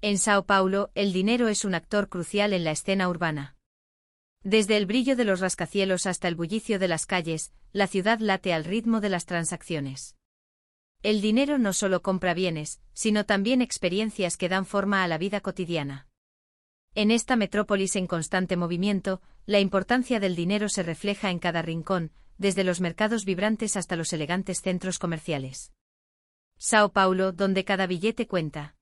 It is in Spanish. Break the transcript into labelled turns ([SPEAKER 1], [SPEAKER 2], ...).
[SPEAKER 1] En Sao Paulo, el dinero es un actor crucial en la escena urbana. Desde el brillo de los rascacielos hasta el bullicio de las calles, la ciudad late al ritmo de las transacciones. El dinero no solo compra bienes, sino también experiencias que dan forma a la vida cotidiana. En esta metrópolis en constante movimiento, la importancia del dinero se refleja en cada rincón, desde los mercados vibrantes hasta los elegantes centros comerciales. Sao Paulo, donde cada billete cuenta.